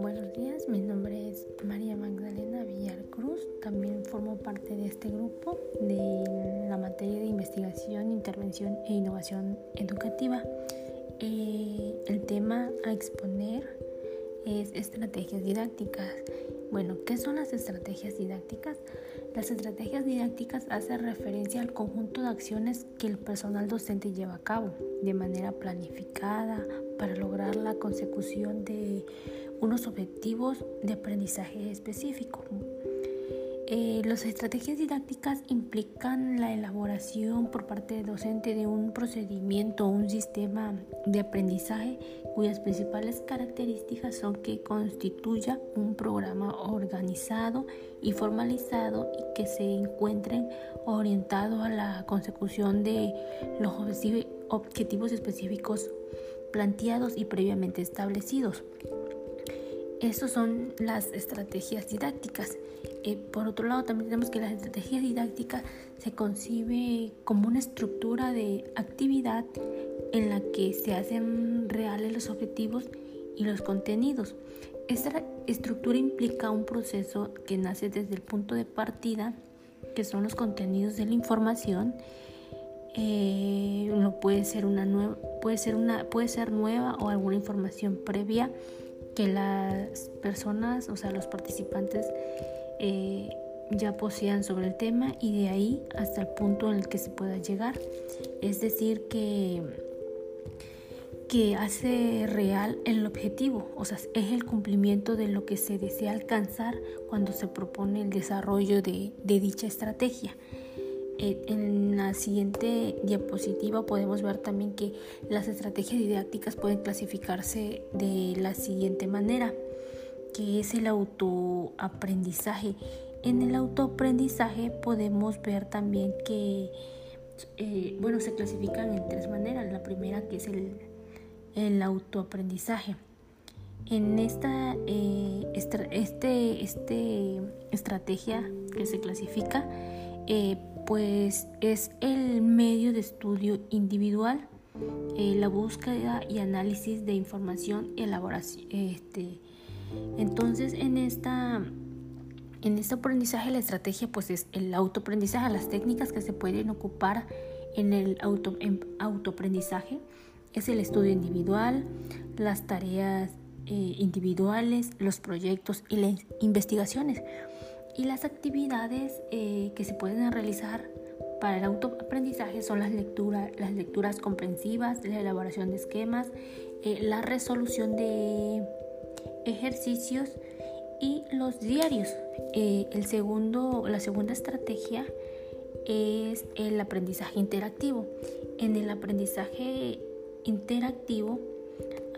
Buenos días, mi nombre es María Magdalena Villar Cruz, también formo parte de este grupo de la materia de investigación, intervención e innovación educativa. Eh, el tema a exponer es estrategias didácticas. Bueno, ¿qué son las estrategias didácticas? Las estrategias didácticas hacen referencia al conjunto de acciones que el personal docente lleva a cabo de manera planificada para lograr la consecución de unos objetivos de aprendizaje específico. Eh, las estrategias didácticas implican la elaboración por parte del docente de un procedimiento o un sistema de aprendizaje cuyas principales características son que constituya un programa organizado y formalizado y que se encuentren orientados a la consecución de los objetivos específicos planteados y previamente establecidos. Estas son las estrategias didácticas. Eh, por otro lado, también tenemos que la estrategia didáctica se concibe como una estructura de actividad en la que se hacen reales los objetivos y los contenidos. Esta estructura implica un proceso que nace desde el punto de partida, que son los contenidos de la información. Eh, puede ser una nueva, puede ser una, puede ser nueva o alguna información previa que las personas, o sea, los participantes eh, ya posean sobre el tema y de ahí hasta el punto en el que se pueda llegar. Es decir, que, que hace real el objetivo, o sea, es el cumplimiento de lo que se desea alcanzar cuando se propone el desarrollo de, de dicha estrategia. Eh, en la siguiente diapositiva podemos ver también que las estrategias didácticas pueden clasificarse de la siguiente manera, que es el autoaprendizaje. En el autoaprendizaje podemos ver también que, eh, bueno, se clasifican en tres maneras. La primera que es el, el autoaprendizaje. En esta eh, este, este estrategia que se clasifica, pues es el medio de estudio individual, eh, la búsqueda y análisis de información y elaboración. Este, entonces en esta en este aprendizaje la estrategia pues es el autoaprendizaje, las técnicas que se pueden ocupar en el auto, autoaprendizaje es el estudio individual, las tareas eh, individuales, los proyectos y las investigaciones. Y las actividades eh, que se pueden realizar para el autoaprendizaje son las, lecturas, las lecturas comprensivas, la elaboración de esquemas, eh, la resolución de ejercicios y los diarios. Eh, el segundo, la segunda estrategia es el aprendizaje interactivo. En el aprendizaje interactivo,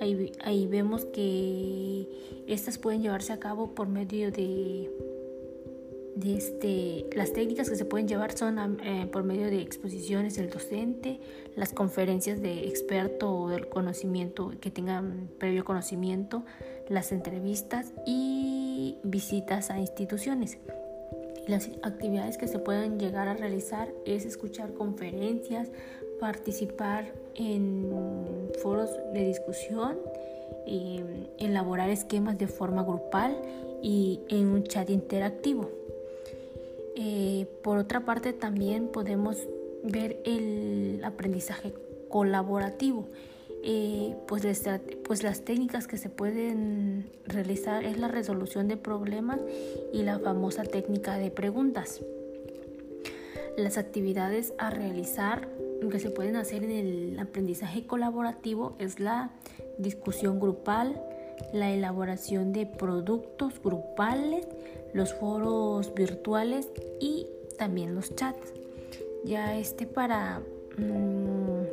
ahí, ahí vemos que estas pueden llevarse a cabo por medio de de este, las técnicas que se pueden llevar son eh, por medio de exposiciones del docente, las conferencias de experto o del conocimiento que tengan previo conocimiento, las entrevistas y visitas a instituciones. Las actividades que se pueden llegar a realizar es escuchar conferencias, participar en foros de discusión, eh, elaborar esquemas de forma grupal y en un chat interactivo. Eh, por otra parte, también podemos ver el aprendizaje colaborativo. Eh, pues, pues, las técnicas que se pueden realizar es la resolución de problemas y la famosa técnica de preguntas. Las actividades a realizar que se pueden hacer en el aprendizaje colaborativo es la discusión grupal, la elaboración de productos grupales, los foros virtuales y también los chats. Ya este para mm,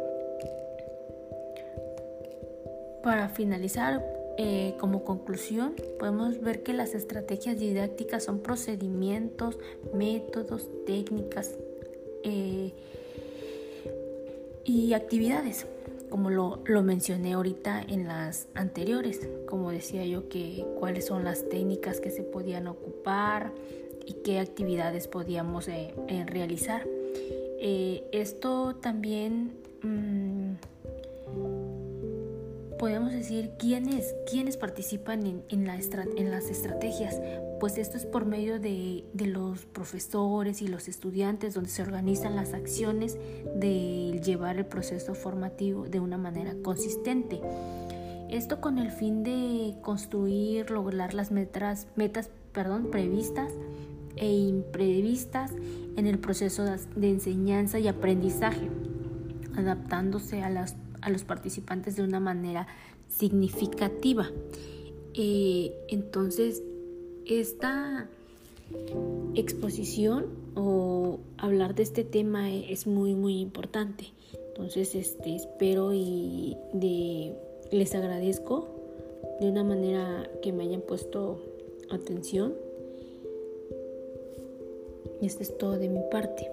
para finalizar eh, como conclusión podemos ver que las estrategias didácticas son procedimientos, métodos, técnicas eh, y actividades como lo, mencioné ahorita en las anteriores, como decía yo, que cuáles son las técnicas que se podían ocupar y qué actividades podíamos eh, eh, realizar. Eh, esto también mm, podemos decir quiénes, quiénes participan en, en, la en, las estrategias. Pues esto es por medio de, de, los profesores y los estudiantes donde se organizan las acciones de llevar el proceso formativo de una manera consistente. Esto con el fin de construir, lograr las metas, metas perdón, previstas e imprevistas en el proceso de enseñanza y aprendizaje, adaptándose a, las, a los participantes de una manera significativa. Eh, entonces, esta exposición o hablar de este tema es muy muy importante. Entonces, este espero y de, les agradezco de una manera que me hayan puesto atención. Y esto es todo de mi parte.